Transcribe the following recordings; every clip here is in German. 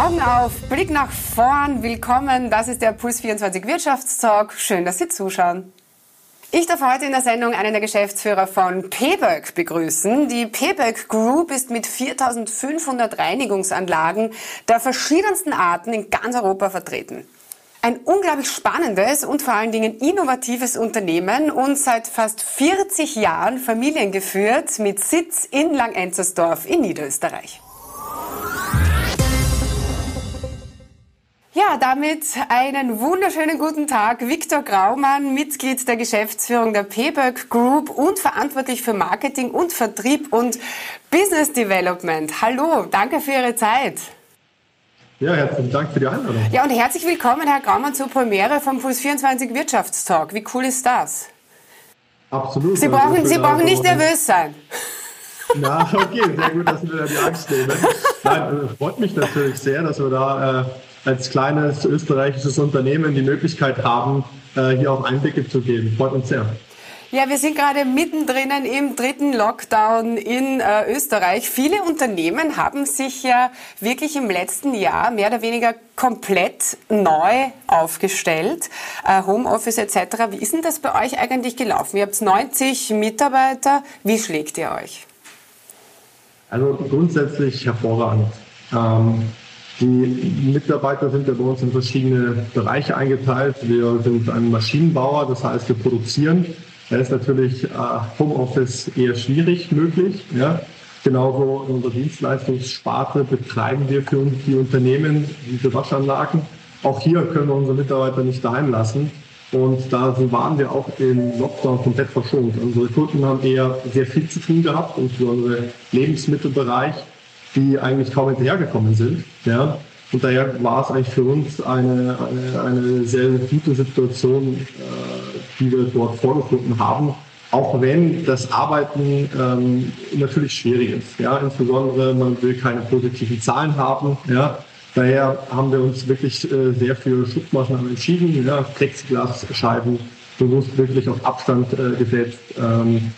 Augen auf, Blick nach vorn, willkommen. Das ist der Puls 24 Wirtschaftstalk. Schön, dass Sie zuschauen. Ich darf heute in der Sendung einen der Geschäftsführer von PBÖK begrüßen. Die PBÖK Group ist mit 4500 Reinigungsanlagen der verschiedensten Arten in ganz Europa vertreten. Ein unglaublich spannendes und vor allen Dingen innovatives Unternehmen und seit fast 40 Jahren familiengeführt mit Sitz in Langenzersdorf in Niederösterreich. Ja, damit einen wunderschönen guten Tag. Viktor Graumann, Mitglied der Geschäftsführung der PBÖK Group und verantwortlich für Marketing und Vertrieb und Business Development. Hallo, danke für Ihre Zeit. Ja, herzlichen Dank für die Einladung. Ja, und herzlich willkommen, Herr Graumann, zur Premiere vom Puls 24 Wirtschaftstalk. Wie cool ist das? Absolut. Sie brauchen, also, Sie brauchen nicht nervös sein. Na, okay, sehr gut, dass Sie mir da die Angst nehmen. Nein, äh, freut mich natürlich sehr, dass wir da äh, als kleines österreichisches Unternehmen die Möglichkeit haben, äh, hier auch Einblicke zu geben. Freut uns sehr. Ja, wir sind gerade mittendrin im dritten Lockdown in äh, Österreich. Viele Unternehmen haben sich ja wirklich im letzten Jahr mehr oder weniger komplett neu aufgestellt. Äh, Homeoffice etc. Wie ist denn das bei euch eigentlich gelaufen? Ihr habt 90 Mitarbeiter. Wie schlägt ihr euch? Also grundsätzlich hervorragend. Ähm, die Mitarbeiter sind ja bei uns in verschiedene Bereiche eingeteilt. Wir sind ein Maschinenbauer, das heißt, wir produzieren da ist natürlich äh, Homeoffice eher schwierig möglich. Ja. Genauso in unserer Dienstleistungssparte betreiben wir für die Unternehmen diese Waschanlagen. Auch hier können wir unsere Mitarbeiter nicht daheim lassen. Und da waren wir auch im Lockdown komplett verschont. Unsere Kunden haben eher sehr viel zu tun gehabt, insbesondere Lebensmittelbereich, die eigentlich kaum hinterhergekommen sind. Ja. Und daher war es eigentlich für uns eine, eine, eine sehr gute Situation, äh, die wir dort vorgefunden haben. Auch wenn das Arbeiten ähm, natürlich schwierig ist. Ja, insbesondere man will keine positiven Zahlen haben. Ja, daher haben wir uns wirklich äh, sehr für Schutzmaßnahmen entschieden. Ja, Plexiglasscheiben bewusst wirklich auf Abstand äh, gesetzt. Ähm,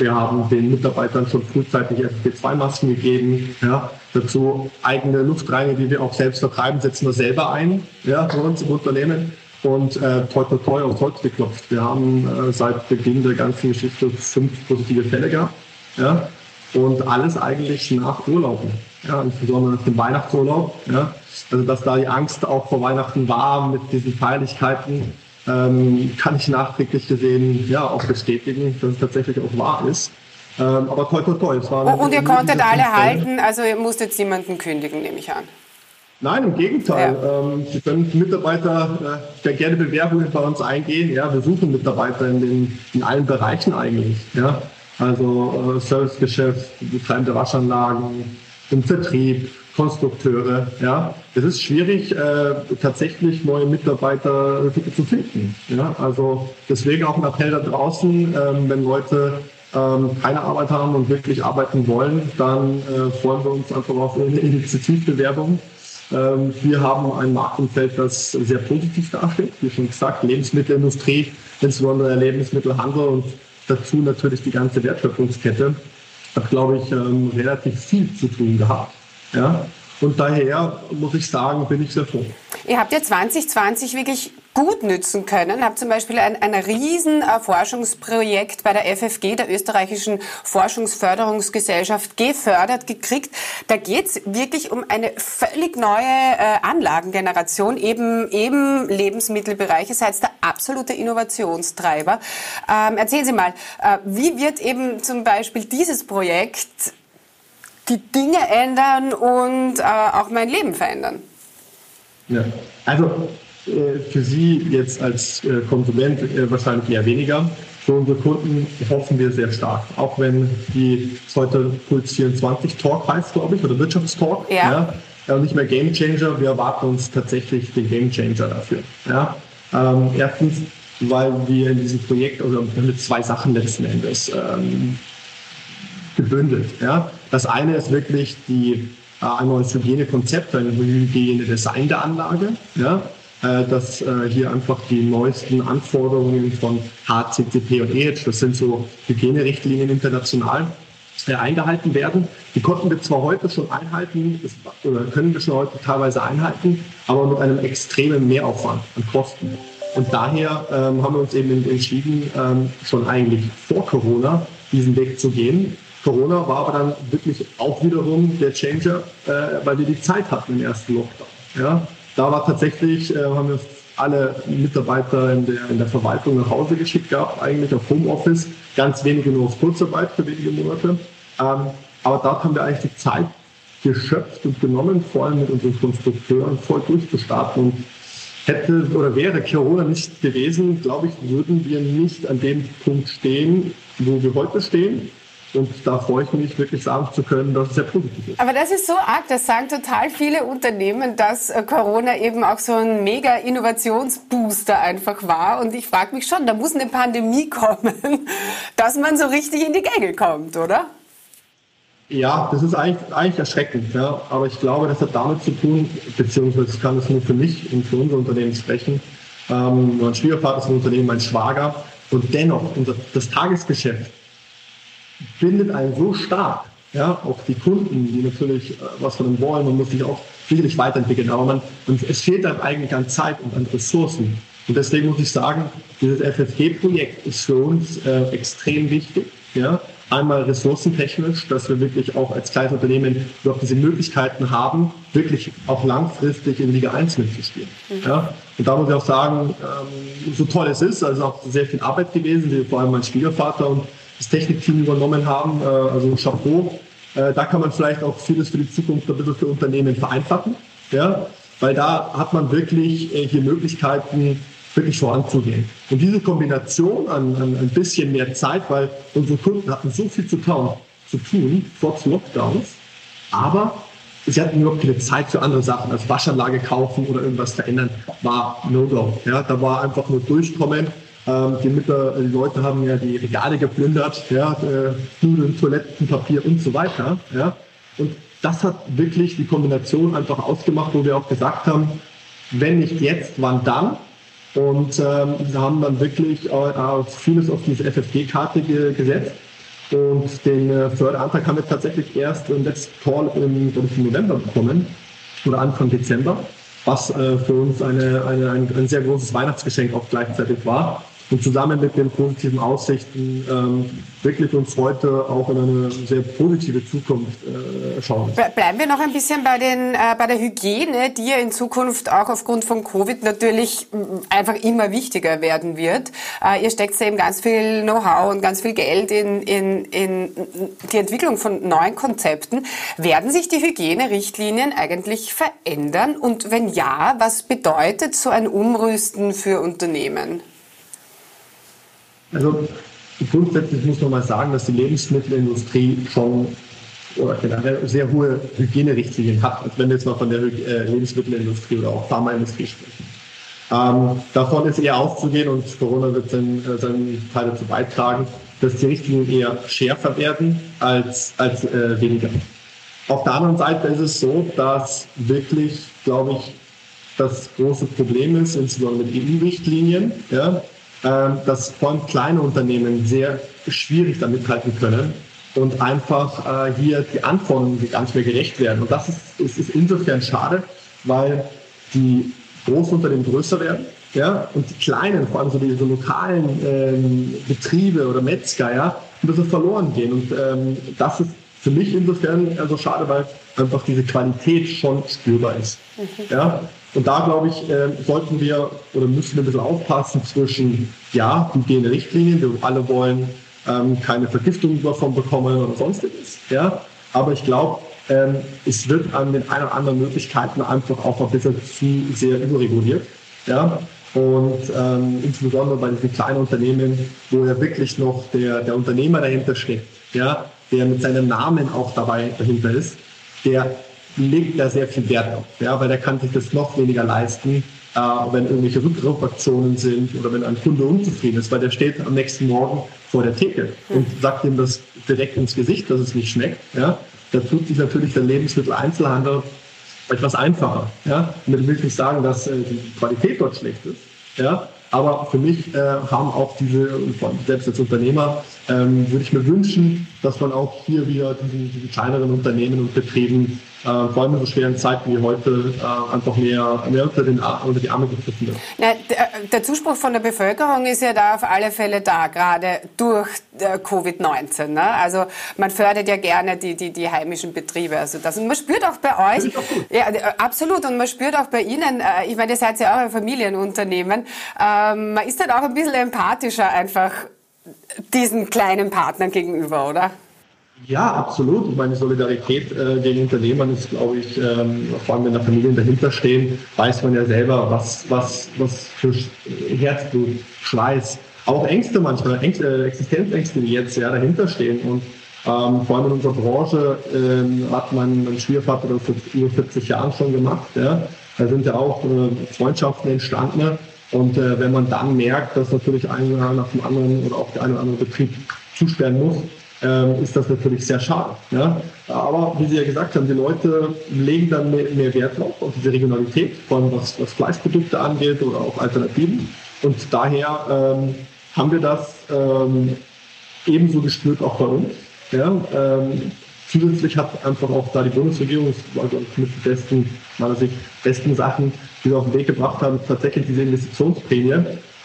wir haben den Mitarbeitern schon frühzeitig FFP2-Masken gegeben. Ja, dazu eigene Luftreiniger, die wir auch selbst vertreiben, setzen wir selber ein ja, bei uns im Unternehmen. Und äh, toi toi toi auf Holz geklopft. Wir haben äh, seit Beginn der ganzen Geschichte fünf positive Fälle gehabt. Ja? Und alles eigentlich nach Urlauben. Ja, insbesondere nach dem Weihnachtsurlaub. Ja? Also dass da die Angst auch vor Weihnachten war mit diesen Feierlichkeiten, ähm, kann ich nachträglich gesehen ja auch bestätigen, dass es tatsächlich auch wahr ist. Ähm, aber toi toi toi. Es war und ihr konntet alle halten, also ihr musstet niemanden kündigen, nehme ich an. Nein, im Gegenteil. Ja. Ähm, Sie können Mitarbeiter äh, gerne Bewerbungen bei uns eingehen. Ja, wir suchen Mitarbeiter in, den, in allen Bereichen eigentlich. Ja, also äh, Servicegeschäft, betreibende Waschanlagen, im Vertrieb, Konstrukteure. Ja, es ist schwierig, äh, tatsächlich neue Mitarbeiter zu finden. Ja, also deswegen auch ein Appell da draußen, ähm, wenn Leute ähm, keine Arbeit haben und wirklich arbeiten wollen, dann äh, freuen wir uns einfach auf eine Initiativbewerbung. Ähm, wir haben ein Marktumfeld, das sehr positiv dasteht. Wie schon gesagt, Lebensmittelindustrie, insbesondere der Lebensmittelhandel und dazu natürlich die ganze Wertschöpfungskette hat, glaube ich, ähm, relativ viel zu tun gehabt. Ja? Und daher muss ich sagen, bin ich sehr froh. Ihr habt ja 2020 wirklich gut nützen können. Habt zum Beispiel ein, ein riesen Forschungsprojekt bei der FFG, der österreichischen Forschungsförderungsgesellschaft, gefördert gekriegt. Da geht es wirklich um eine völlig neue äh, Anlagengeneration, eben eben Lebensmittelbereich. Ihr seid der absolute Innovationstreiber. Ähm, erzählen Sie mal, äh, wie wird eben zum Beispiel dieses Projekt die Dinge ändern und äh, auch mein Leben verändern? Ja, also äh, für Sie jetzt als äh, Konsument äh, wahrscheinlich eher weniger. Für unsere Kunden hoffen wir sehr stark. Auch wenn die heute Puls 24 Talk heißt, glaube ich, oder Wirtschaftstalk. Ja. ja. nicht mehr Game Changer. Wir erwarten uns tatsächlich den Game Changer dafür. Ja. Ähm, erstens, weil wir in diesem Projekt, also mit zwei Sachen letzten Endes ähm, gebündelt. Ja. Das eine ist wirklich die, ein neues Hygienekonzept, ein Hygienedesign der Anlage. Ja äh, dass äh, hier einfach die neuesten Anforderungen von HCCP und EHEC, das sind so Hygienerichtlinien international, äh, eingehalten werden. Die konnten wir zwar heute schon einhalten, oder können wir schon heute teilweise einhalten, aber mit einem extremen Mehraufwand an Kosten. Und daher ähm, haben wir uns eben entschieden, ähm, schon eigentlich vor Corona diesen Weg zu gehen. Corona war aber dann wirklich auch wiederum der Changer, äh, weil wir die Zeit hatten im ersten Lockdown. Ja? Da war tatsächlich, äh, haben wir alle Mitarbeiter in der, in der Verwaltung nach Hause geschickt gehabt, eigentlich auf Homeoffice, ganz wenige nur auf Kurzarbeit für wenige Monate. Ähm, aber dort haben wir eigentlich die Zeit geschöpft und genommen, vor allem mit unseren Konstrukteuren voll durchzustarten. Und hätte oder wäre Corona nicht gewesen, glaube ich, würden wir nicht an dem Punkt stehen, wo wir heute stehen. Und da freue ich mich wirklich sagen zu können, dass es sehr positiv ist. Aber das ist so arg, das sagen total viele Unternehmen, dass äh, Corona eben auch so ein mega Innovationsbooster einfach war. Und ich frage mich schon, da muss eine Pandemie kommen, dass man so richtig in die Gänge kommt, oder? Ja, das ist eigentlich, eigentlich erschreckend. Ja. Aber ich glaube, das hat damit zu tun, beziehungsweise kann es nur für mich und für unser Unternehmen sprechen. Ähm, mein Schwiegervater ist ein Unternehmen, mein Schwager. Und dennoch, unser, das Tagesgeschäft bindet einen so stark. Ja, auch die Kunden, die natürlich äh, was von dem wollen, man muss sich auch sicherlich weiterentwickeln, aber man, es fehlt dann eigentlich an Zeit und an Ressourcen. Und deswegen muss ich sagen, dieses FFG-Projekt ist für uns äh, extrem wichtig. Ja, Einmal ressourcentechnisch, dass wir wirklich auch als kleines Unternehmen überhaupt diese Möglichkeiten haben, wirklich auch langfristig in Liga 1 mitzuspielen. Mhm. Ja? Und da muss ich auch sagen, ähm, so toll es ist, also auch sehr viel Arbeit gewesen, vor allem mein Schwiegervater und das Technikteam übernommen haben, äh, also Chapeau. Äh, da kann man vielleicht auch vieles für die Zukunft ein bisschen für Unternehmen vereinfachen, ja? weil da hat man wirklich äh, hier Möglichkeiten, wirklich voranzugehen. Und diese Kombination an, an ein bisschen mehr Zeit, weil unsere Kunden hatten so viel zu tun, zu tun trotz Lockdowns, aber sie hatten überhaupt keine Zeit für andere Sachen, als Waschanlage kaufen oder irgendwas verändern, war No-Go. Ja, da war einfach nur durchkommen. Ähm, die, Mütter, die Leute haben ja die Regale geplündert, ja, äh, Nudeln, Toilettenpapier und so weiter. Ja. Und das hat wirklich die Kombination einfach ausgemacht, wo wir auch gesagt haben, wenn nicht jetzt, wann dann? Und ähm, haben dann wirklich äh, vieles auf diese FFG-Karte ge gesetzt. Und den äh, Förderantrag haben wir tatsächlich erst im letzten Call im, im November bekommen oder Anfang Dezember, was äh, für uns eine, eine, ein, ein sehr großes Weihnachtsgeschenk auch gleichzeitig war und zusammen mit den positiven Aussichten ähm, wirklich uns heute auch in eine sehr positive Zukunft äh, schauen. Bleiben wir noch ein bisschen bei, den, äh, bei der Hygiene, die ja in Zukunft auch aufgrund von Covid natürlich einfach immer wichtiger werden wird. Äh, ihr steckt eben ganz viel Know-how und ganz viel Geld in, in, in die Entwicklung von neuen Konzepten. Werden sich die Hygienerichtlinien eigentlich verändern? Und wenn ja, was bedeutet so ein Umrüsten für Unternehmen? Also grundsätzlich muss man mal sagen, dass die Lebensmittelindustrie schon oder generell sehr hohe Hygienerichtlinien hat, als wenn wir jetzt mal von der äh, Lebensmittelindustrie oder auch Pharmaindustrie sprechen. Ähm, davon ist eher auszugehen und Corona wird seinen, äh, seinen Teil dazu beitragen, dass die Richtlinien eher schärfer werden als, als äh, weniger. Auf der anderen Seite ist es so, dass wirklich, glaube ich, das große Problem ist, insbesondere mit EU-Richtlinien, ja, dass vor allem kleine Unternehmen sehr schwierig damit halten können und einfach äh, hier die Anforderungen gar nicht mehr gerecht werden. Und das ist, ist, ist insofern schade, weil die großen Unternehmen größer werden ja, und die kleinen, vor allem so diese lokalen ähm, Betriebe oder Metzger, ja, ein bisschen verloren gehen. Und ähm, das ist für mich insofern also schade, weil einfach diese Qualität schon spürbar ist. Mhm. Ja? Und da, glaube ich, äh, sollten wir oder müssen wir ein bisschen aufpassen zwischen, ja, Hygienerichtlinien, wir alle wollen ähm, keine Vergiftung davon bekommen oder sonstiges, ja, aber ich glaube, ähm, es wird an den ein oder anderen Möglichkeiten einfach auch ein bisschen zu sehr überreguliert, ja, und ähm, insbesondere bei diesen kleinen Unternehmen, wo ja wirklich noch der, der Unternehmer dahinter steckt, ja, der mit seinem Namen auch dabei dahinter ist, der legt da sehr viel Wert auf, ja, weil der kann sich das noch weniger leisten, äh, wenn irgendwelche Rückrufaktionen sind oder wenn ein Kunde unzufrieden ist, weil der steht am nächsten Morgen vor der Theke und sagt ihm das direkt ins Gesicht, dass es nicht schmeckt. Ja. Da tut sich natürlich der Lebensmitteleinzelhandel etwas einfacher. Ja. Und will ich nicht sagen, dass äh, die Qualität dort schlecht ist. Ja. Aber für mich äh, haben auch diese, selbst als Unternehmer, ähm, würde ich mir wünschen, dass man auch hier wieder diesen, diesen kleineren Unternehmen und Betrieben äh, vor allem in so schweren Zeiten wie heute äh, einfach mehr, mehr unter, den, unter die Arme gegriffen wird. Ja, der, der, Zuspruch von der Bevölkerung ist ja da auf alle Fälle da, gerade durch äh, Covid-19. Ne? Also man fördert ja gerne die, die, die heimischen Betriebe. Also das, und man spürt auch bei euch, ja, äh, absolut, und man spürt auch bei Ihnen, äh, ich meine, ihr seid ja auch ein Familienunternehmen, ähm, man ist dann auch ein bisschen empathischer einfach diesen kleinen Partnern gegenüber, oder? Ja, absolut. Ich meine, Solidarität äh, gegen Unternehmern ist, glaube ich, ähm, vor allem wenn da Familien dahinter stehen, weiß man ja selber, was, was, was für Herzblut, Schweiß, auch Ängste manchmal, Ängste, äh, Existenzängste, die jetzt ja dahinter stehen. Und ähm, vor allem in unserer Branche ähm, hat mein, mein Schwiegervater das vor über 40 Jahren schon gemacht. Ja. Da sind ja auch äh, Freundschaften entstanden. Und äh, wenn man dann merkt, dass natürlich ein nach dem anderen oder auch der eine oder andere Betrieb zusperren muss, ähm, ist das natürlich sehr schade. Ja? Aber wie Sie ja gesagt haben, die Leute legen dann mehr, mehr Wert drauf, auf diese Regionalität, vor allem was, was Fleischprodukte angeht oder auch Alternativen. Und daher ähm, haben wir das ähm, ebenso gespürt auch bei uns. Ja? Zusätzlich hat einfach auch da die Bundesregierung, ich mit den besten, meiner Sicht, besten Sachen, die wir auf den Weg gebracht haben, tatsächlich diese Investitionsprämie.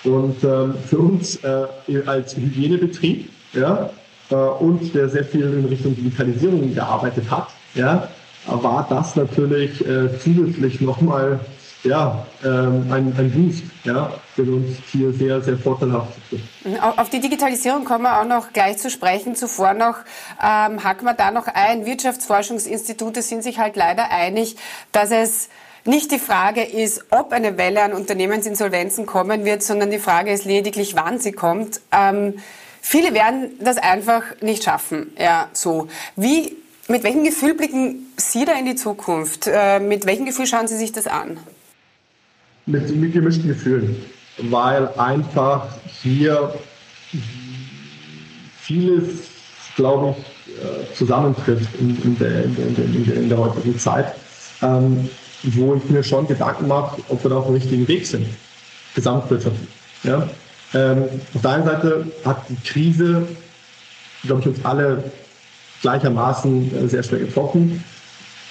Und ähm, für uns äh, als Hygienebetrieb, ja, äh, und der sehr viel in Richtung Digitalisierung gearbeitet hat, ja, war das natürlich äh, zusätzlich nochmal ja, ähm, ein, ein Boost, ja, für uns hier sehr, sehr vorteilhaft ist. Auf die Digitalisierung kommen wir auch noch gleich zu sprechen. Zuvor noch ähm, hacken wir da noch ein. Wirtschaftsforschungsinstitute sind sich halt leider einig, dass es nicht die Frage ist, ob eine Welle an Unternehmensinsolvenzen kommen wird, sondern die Frage ist lediglich, wann sie kommt. Ähm, Viele werden das einfach nicht schaffen. Ja, so. Wie, mit welchem Gefühl blicken Sie da in die Zukunft? Äh, mit welchem Gefühl schauen Sie sich das an? Mit, mit gemischten Gefühlen, weil einfach hier vieles, glaube ich, äh, zusammentrifft in, in, der, in, der, in, der, heutigen Zeit, ähm, wo ich mir schon Gedanken mache, ob wir da auf dem richtigen Weg sind, gesamtwirtschaftlich. Ja? Ähm, auf der einen Seite hat die Krise, glaube ich, uns alle gleichermaßen äh, sehr schwer getroffen.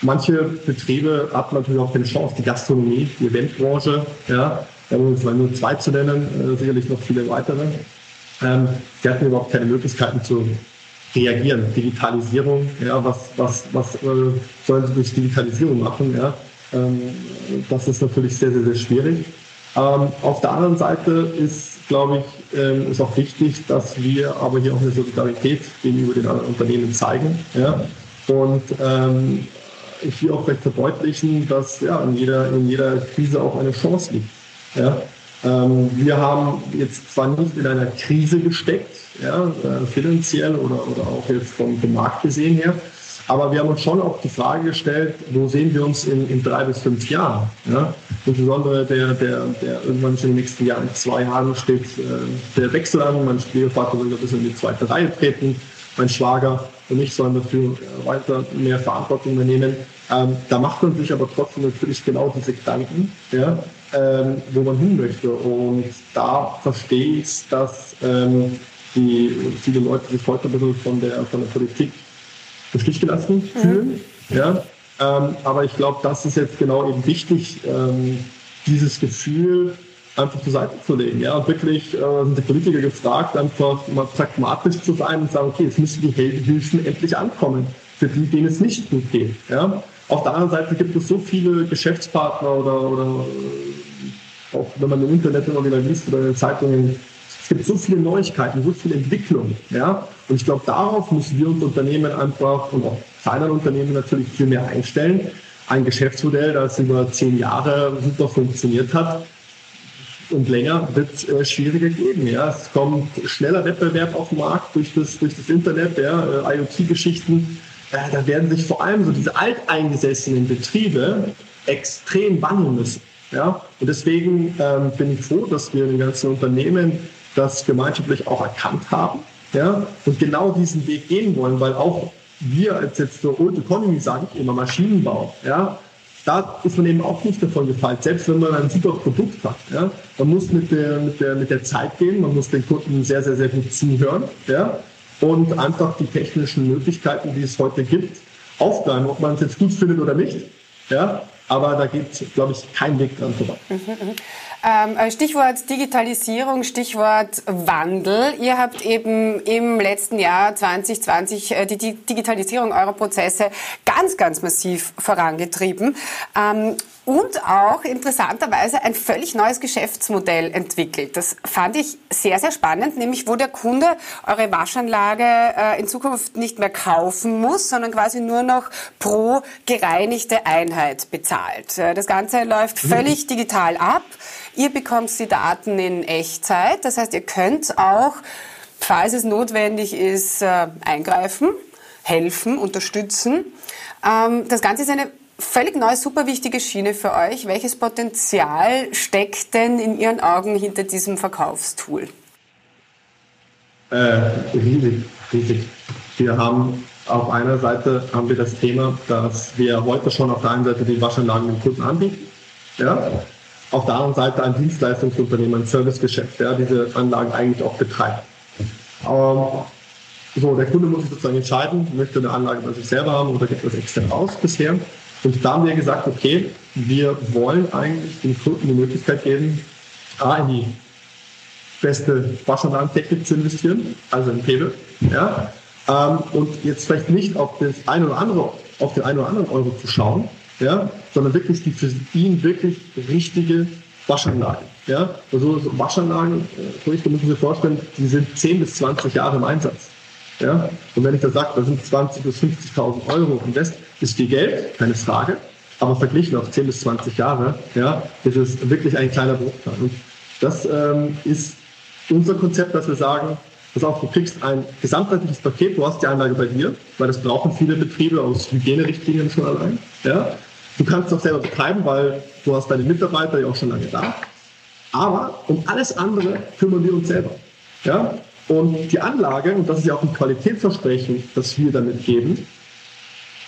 Manche Betriebe hatten natürlich auch keine Chance, die Gastronomie, die Eventbranche, ja, um jetzt mal nur zwei zu nennen, äh, sicherlich noch viele weitere. Ähm, die hatten überhaupt keine Möglichkeiten zu reagieren. Digitalisierung, ja, was, was, was äh, sollen sie durch Digitalisierung machen? Ja? Ähm, das ist natürlich sehr, sehr, sehr schwierig. Ähm, auf der anderen Seite ist glaube ich, ähm, ist auch wichtig, dass wir aber hier auch eine Solidarität gegenüber den anderen Unternehmen zeigen. Ja? Und ähm, hier auch vielleicht verdeutlichen, dass ja, in, jeder, in jeder Krise auch eine Chance liegt. Ja? Ähm, wir haben jetzt zwar nicht in einer Krise gesteckt, ja, äh, finanziell oder, oder auch jetzt vom, vom Markt gesehen her, aber wir haben uns schon auch die Frage gestellt, wo sehen wir uns in, in drei bis fünf Jahren? Ja? Insbesondere der, der, der irgendwann schon in den nächsten Jahren, zwei Jahren steht äh, der Wechsel an. Mein Schwiegervater soll ein bisschen in die zweite Reihe treten. Mein Schwager und ich sollen dafür äh, weiter mehr Verantwortung übernehmen. Ähm, da macht man sich aber trotzdem natürlich genau diese Gedanken, ja, ähm, wo man hin möchte. Und da verstehe ich, dass ähm, die viele Leute sich heute ein bisschen von der, von der Politik im Stich gelassen fühlen. Mhm. Ja? Ähm, aber ich glaube, das ist jetzt genau eben wichtig, ähm, dieses Gefühl einfach zur Seite zu legen. Ja? Und wirklich äh, sind die Politiker gefragt, einfach mal pragmatisch zu sein und sagen, okay, jetzt müssen die Hilfen endlich ankommen, für die, denen es nicht gut geht. Ja? Auf der anderen Seite gibt es so viele Geschäftspartner oder, oder äh, auch wenn man im Internet immer wieder liest oder in den Zeitungen, es gibt so viele Neuigkeiten, so viel Entwicklung. Ja? Und ich glaube, darauf müssen wir uns Unternehmen einfach und auch kleinere Unternehmen natürlich viel mehr einstellen. Ein Geschäftsmodell, das über zehn Jahre super funktioniert hat und länger, wird es äh, schwieriger geben. Ja? Es kommt schneller Wettbewerb auf den Markt durch das, durch das Internet, ja? äh, IoT-Geschichten. Äh, da werden sich vor allem so diese alteingesessenen Betriebe extrem wandeln müssen. Ja? Und deswegen ähm, bin ich froh, dass wir den ganzen Unternehmen das gemeinschaftlich auch erkannt haben ja, und genau diesen Weg gehen wollen, weil auch wir als jetzt für Old Economy, sage ich immer, Maschinenbau, ja, da ist man eben auch nicht davon gefallen, selbst wenn man ein super Produkt hat. Ja, man muss mit der, mit, der, mit der Zeit gehen, man muss den Kunden sehr, sehr, sehr gut zuhören. Ja, und einfach die technischen Möglichkeiten, die es heute gibt, aufgreifen, ob man es jetzt gut findet oder nicht. Ja, aber da geht, glaube ich, kein Weg dran vorbei. Mhm, mhm. Ähm, äh, Stichwort Digitalisierung, Stichwort Wandel. Ihr habt eben im letzten Jahr 2020 äh, die Digitalisierung eurer Prozesse ganz, ganz massiv vorangetrieben. Ähm, und auch interessanterweise ein völlig neues Geschäftsmodell entwickelt. Das fand ich sehr, sehr spannend, nämlich wo der Kunde eure Waschanlage äh, in Zukunft nicht mehr kaufen muss, sondern quasi nur noch pro gereinigte Einheit bezahlt. Das Ganze läuft mhm. völlig digital ab. Ihr bekommt die Daten in Echtzeit. Das heißt, ihr könnt auch, falls es notwendig ist, äh, eingreifen, helfen, unterstützen. Ähm, das Ganze ist eine völlig neue, super wichtige Schiene für euch. Welches Potenzial steckt denn in Ihren Augen hinter diesem Verkaufstool? Äh, riesig, riesig. Wir haben auf einer Seite haben wir das Thema, dass wir heute schon auf der einen Seite die Waschanlagen den Kunden anbieten. Ja? auf der anderen Seite ein Dienstleistungsunternehmen, ein Servicegeschäft, der diese Anlagen eigentlich auch betreibt. Ähm, so, der Kunde muss sich sozusagen entscheiden, möchte eine Anlage bei sich selber haben oder gibt das extern aus bisher. Und da haben wir gesagt, okay, wir wollen eigentlich den Kunden die Möglichkeit geben, A, in die beste Waschanlagentechnik zu investieren, also in Pebble, ja, ähm, und jetzt vielleicht nicht auf das ein oder andere, auf den einen oder anderen Euro zu schauen, ja, sondern wirklich die für ihn wirklich richtige Waschanlage. Ja, also so Waschanlagen, äh, müssen Sie vorstellen, die sind 10 bis 20 Jahre im Einsatz. Ja, und wenn ich da sage, da sind 20 bis 50.000 Euro Invest, ist viel Geld, keine Frage. Aber verglichen auf 10 bis 20 Jahre, ja, ist es wirklich ein kleiner Bruchteil. Und das ähm, ist unser Konzept, dass wir sagen, pass auf, du kriegst ein gesamtheitliches Paket, du hast die Anlage bei dir, weil das brauchen viele Betriebe aus Hygienerichtlinien schon allein. Ja? Du kannst es auch selber betreiben, weil du hast deine Mitarbeiter ja auch schon lange da. Aber um alles andere kümmern wir uns selber. Ja? Und die Anlage, und das ist ja auch ein Qualitätsversprechen, das wir damit geben,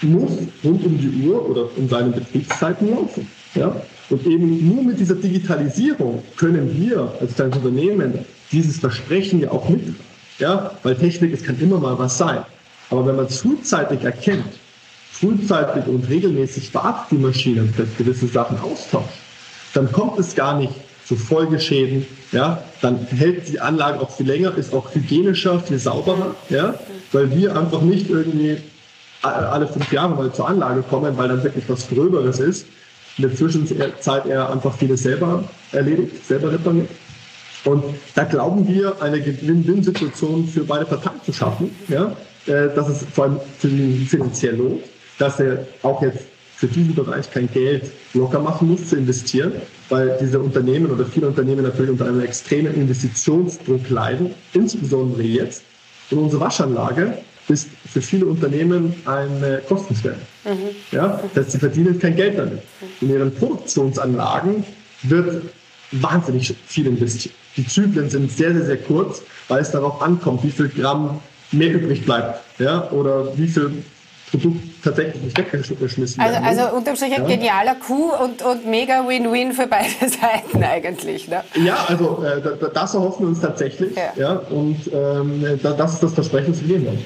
muss rund um die Uhr oder in seinen Betriebszeiten laufen. Ja? Und eben nur mit dieser Digitalisierung können wir als kleines Unternehmen dieses Versprechen ja auch mittragen. Ja? Weil Technik, es kann immer mal was sein. Aber wenn man es frühzeitig erkennt frühzeitig und regelmäßig wartet die Maschine und gewisse Sachen austauscht, dann kommt es gar nicht zu Folgeschäden, ja, dann hält die Anlage auch viel länger, ist auch hygienischer, viel sauberer, ja, weil wir einfach nicht irgendwie alle fünf Jahre mal zur Anlage kommen, weil dann wirklich was Gröberes ist. In der Zwischenzeit er einfach vieles selber erledigt, selber repariert. Und da glauben wir, eine Win-Win-Situation für beide Parteien zu schaffen, ja, äh, dass es vor allem finanziell lohnt dass er auch jetzt für diesen Bereich kein Geld locker machen muss zu investieren, weil diese Unternehmen oder viele Unternehmen natürlich unter einem extremen Investitionsdruck leiden, insbesondere jetzt. Und unsere Waschanlage ist für viele Unternehmen eine Kostenstelle. Mhm. Ja, das heißt, sie verdienen kein Geld damit. In ihren Produktionsanlagen wird wahnsinnig viel investiert. Die Zyklen sind sehr, sehr, sehr kurz, weil es darauf ankommt, wie viel Gramm mehr übrig bleibt. Ja, oder wie viel Produkt tatsächlich nicht weggeschmissen also, werden. Also unterm Strich ein genialer Coup und, und mega Win-Win für beide Seiten eigentlich. Ne? Ja, also äh, das erhoffen wir uns tatsächlich. Ja. ja und ähm, das ist das Versprechen, das wir geben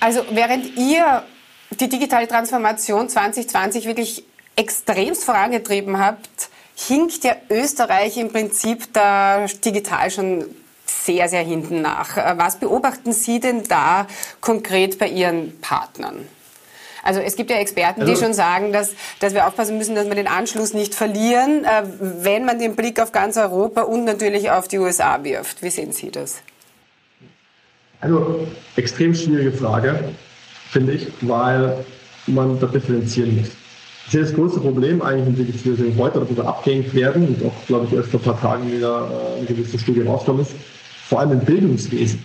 Also während ihr die digitale Transformation 2020 wirklich extremst vorangetrieben habt, hinkt ja Österreich im Prinzip da digital schon sehr, sehr hinten nach. Was beobachten Sie denn da konkret bei Ihren Partnern? Also es gibt ja Experten, die also, schon sagen, dass, dass wir aufpassen müssen, dass wir den Anschluss nicht verlieren, äh, wenn man den Blick auf ganz Europa und natürlich auf die USA wirft. Wie sehen Sie das? Also extrem schwierige Frage, finde ich, weil man da differenzieren muss. Ich sehe das größte Problem eigentlich in Digitalisierung heute, dass wir abgehängt werden und auch, glaube ich, erst vor ein paar Tagen wieder äh, eine gewisse Studie rausgekommen ist, vor allem im Bildungswesen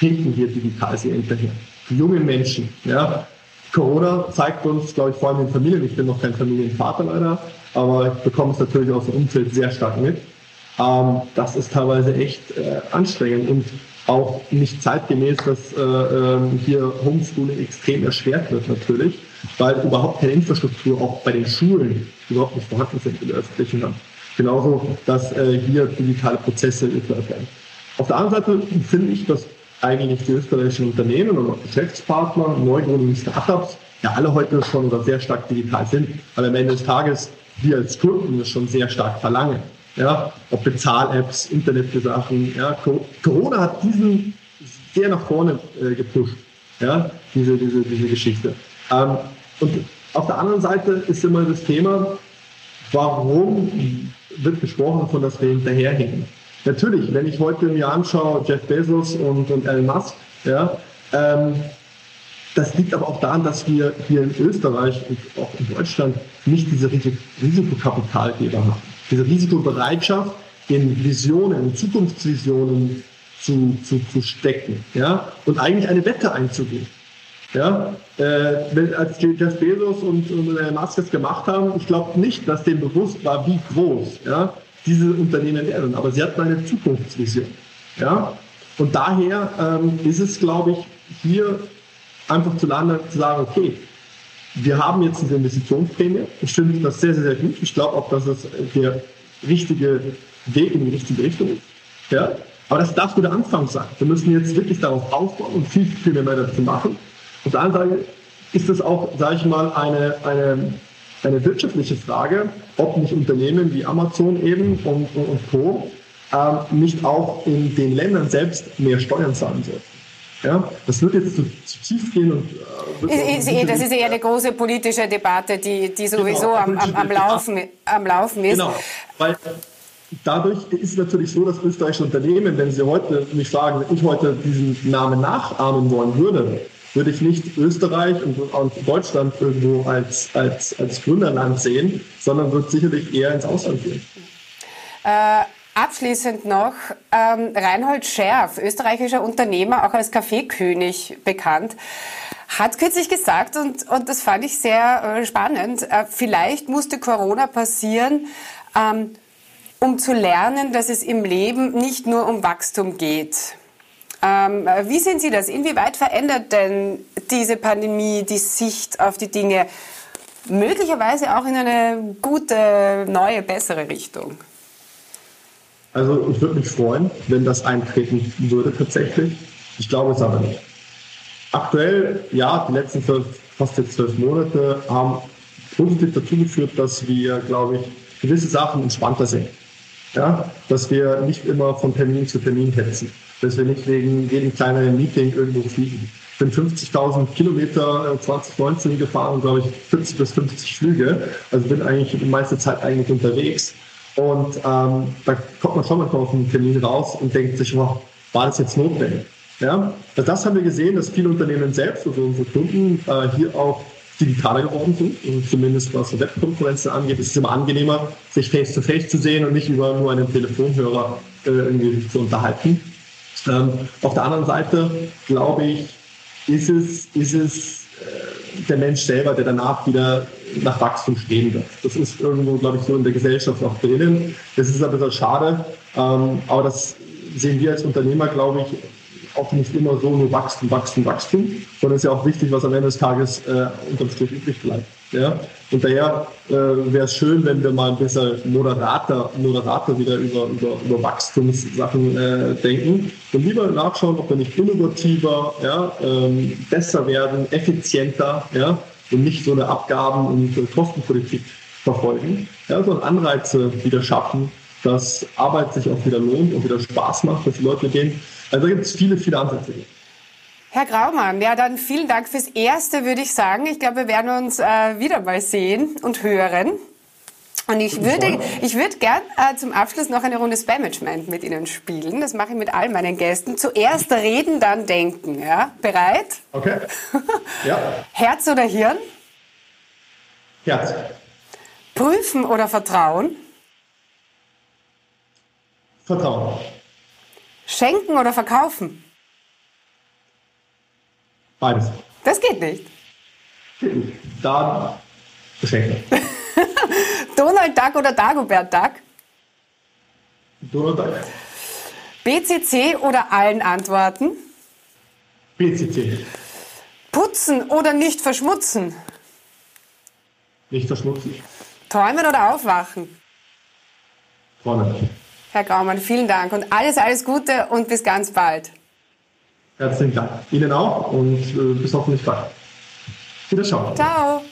hinken wir digital sehr hinterher. Junge Menschen, ja, Corona zeigt uns, glaube ich, vor allem in Familien, ich bin noch kein Familienvater leider, aber ich bekomme es natürlich aus dem Umfeld sehr stark mit. Ähm, das ist teilweise echt äh, anstrengend und auch nicht zeitgemäß, dass äh, äh, hier Homeschooling extrem erschwert wird natürlich, weil überhaupt keine Infrastruktur auch bei den Schulen überhaupt nicht vorhanden sind in der öffentlichen Hand. Genauso, dass äh, hier digitale Prozesse werden. Auf der anderen Seite finde ich, dass eigentlich die österreichischen Unternehmen und auch Geschäftspartner, neugründigen Startups, ja alle heute schon oder sehr stark digital sind, weil am Ende des Tages wir als Kunden das schon sehr stark verlangen. Ja, ob Bezahl-Apps, Internetsachen. Ja, Corona hat diesen sehr nach vorne äh, gepusht, ja, diese, diese, diese Geschichte. Ähm, und auf der anderen Seite ist immer das Thema, warum wird gesprochen von, dass wir hinterherhängen. Natürlich, wenn ich heute mir anschaue, Jeff Bezos und, und Elon Musk, ja, ähm, das liegt aber auch daran, dass wir hier in Österreich und auch in Deutschland nicht diese Risikokapitalgeber haben. Diese Risikobereitschaft in Visionen, in Zukunftsvisionen zu, zu, zu stecken ja? und eigentlich eine Wette einzugehen. Ja, äh, als Jeff Bezos und, und Elon Musk das gemacht haben, ich glaube nicht, dass denen bewusst war, wie groß ja, diese Unternehmen werden. Aber sie hatten eine Zukunftsvision. Ja? Und daher ähm, ist es, glaube ich, hier einfach zu landen, zu sagen, okay, wir haben jetzt eine Investitionsprämie. Ich finde das sehr, sehr, sehr gut. Ich glaube auch, dass es der richtige Weg in die richtige Richtung ist. Ja? Aber das darf nur der Anfang sein. Wir müssen jetzt wirklich darauf aufbauen und viel, viel mehr dazu machen. Auf der anderen Seite ist es auch, sage ich mal, eine, eine, eine wirtschaftliche Frage, ob nicht Unternehmen wie Amazon eben und, und, und Co. Äh, nicht auch in den Ländern selbst mehr Steuern zahlen sollten. Ja, das wird jetzt zu, zu tief gehen. Und, äh, ist, ist, das ist eher eine große politische Debatte, die, die sowieso genau, am, am, am, Laufen, am Laufen ist. Genau, weil dadurch ist es natürlich so, dass österreichische Unternehmen, wenn sie heute mich fragen, wenn ich heute diesen Namen nachahmen wollen würde, würde ich nicht Österreich und, Deutschland irgendwo als, als, als Gründerland sehen, sondern würde sicherlich eher ins Ausland gehen. Äh Abschließend noch, ähm, Reinhold Scherf, österreichischer Unternehmer, auch als Kaffeekönig bekannt, hat kürzlich gesagt, und, und das fand ich sehr äh, spannend, äh, vielleicht musste Corona passieren, ähm, um zu lernen, dass es im Leben nicht nur um Wachstum geht. Ähm, wie sehen Sie das? Inwieweit verändert denn diese Pandemie die Sicht auf die Dinge? Möglicherweise auch in eine gute, neue, bessere Richtung? Also ich würde mich freuen, wenn das eintreten würde tatsächlich. Ich glaube es aber nicht. Aktuell, ja, die letzten zwölf, fast jetzt zwölf Monate haben positiv dazu geführt, dass wir, glaube ich, gewisse Sachen entspannter sehen. Ja, dass wir nicht immer von Termin zu Termin hetzen, dass wir nicht wegen jedem kleinen Meeting irgendwo fliegen. Ich bin 50.000 Kilometer 2019 gefahren, glaube ich, 40 bis 50 Flüge. Also bin eigentlich die meiste Zeit eigentlich unterwegs. Und ähm, da kommt man schon manchmal auf einen Termin raus und denkt sich, wow, war das jetzt notwendig? Ja? Also das haben wir gesehen, dass viele Unternehmen selbst, also unsere Kunden, äh, hier auch digitaler geworden sind. Und zumindest was Webkonferenzen angeht, ist es immer angenehmer, sich face-to-face -face zu sehen und nicht über nur einen Telefonhörer äh, irgendwie zu unterhalten. Ähm, auf der anderen Seite, glaube ich, ist es, ist es äh, der Mensch selber, der danach wieder nach Wachstum streben wird. Das ist irgendwo, glaube ich, so in der Gesellschaft auch drinnen. Das ist ein bisschen schade, ähm, aber das sehen wir als Unternehmer, glaube ich, auch nicht immer so nur Wachstum, Wachstum, Wachstum, sondern es ist ja auch wichtig, was am Ende des Tages äh, unterm Strich übrig bleibt. Ja? Und daher äh, wäre es schön, wenn wir mal ein bisschen moderater, moderater wieder über, über, über Wachstumssachen äh, denken und lieber nachschauen, ob wir nicht innovativer, ja, ähm, besser werden, effizienter, ja, und nicht so eine Abgaben- und Kostenpolitik verfolgen, ja, sondern Anreize wieder schaffen, dass Arbeit sich auch wieder lohnt und wieder Spaß macht, dass die Leute gehen. Also da gibt es viele, viele Ansätze. Herr Graumann, ja dann vielen Dank fürs Erste, würde ich sagen. Ich glaube, wir werden uns äh, wieder mal sehen und hören. Und ich würde, ich würde gern äh, zum Abschluss noch eine Runde Spam-Management mit Ihnen spielen. Das mache ich mit all meinen Gästen. Zuerst reden, dann denken. Ja? Bereit? Okay. Ja. Herz oder Hirn? Herz. Prüfen oder vertrauen? Vertrauen. Schenken oder verkaufen? Beides. Das geht nicht. Da schenken. Donald Duck oder Dagobert Duck? Donald Duck. BCC oder allen antworten? BCC. Putzen oder nicht verschmutzen? Nicht verschmutzen. Träumen oder aufwachen? Träumen. Herr Gaumann, vielen Dank und alles, alles Gute und bis ganz bald. Herzlichen Dank. Ihnen auch und äh, bis hoffentlich bald. Wiederschauen. Ciao.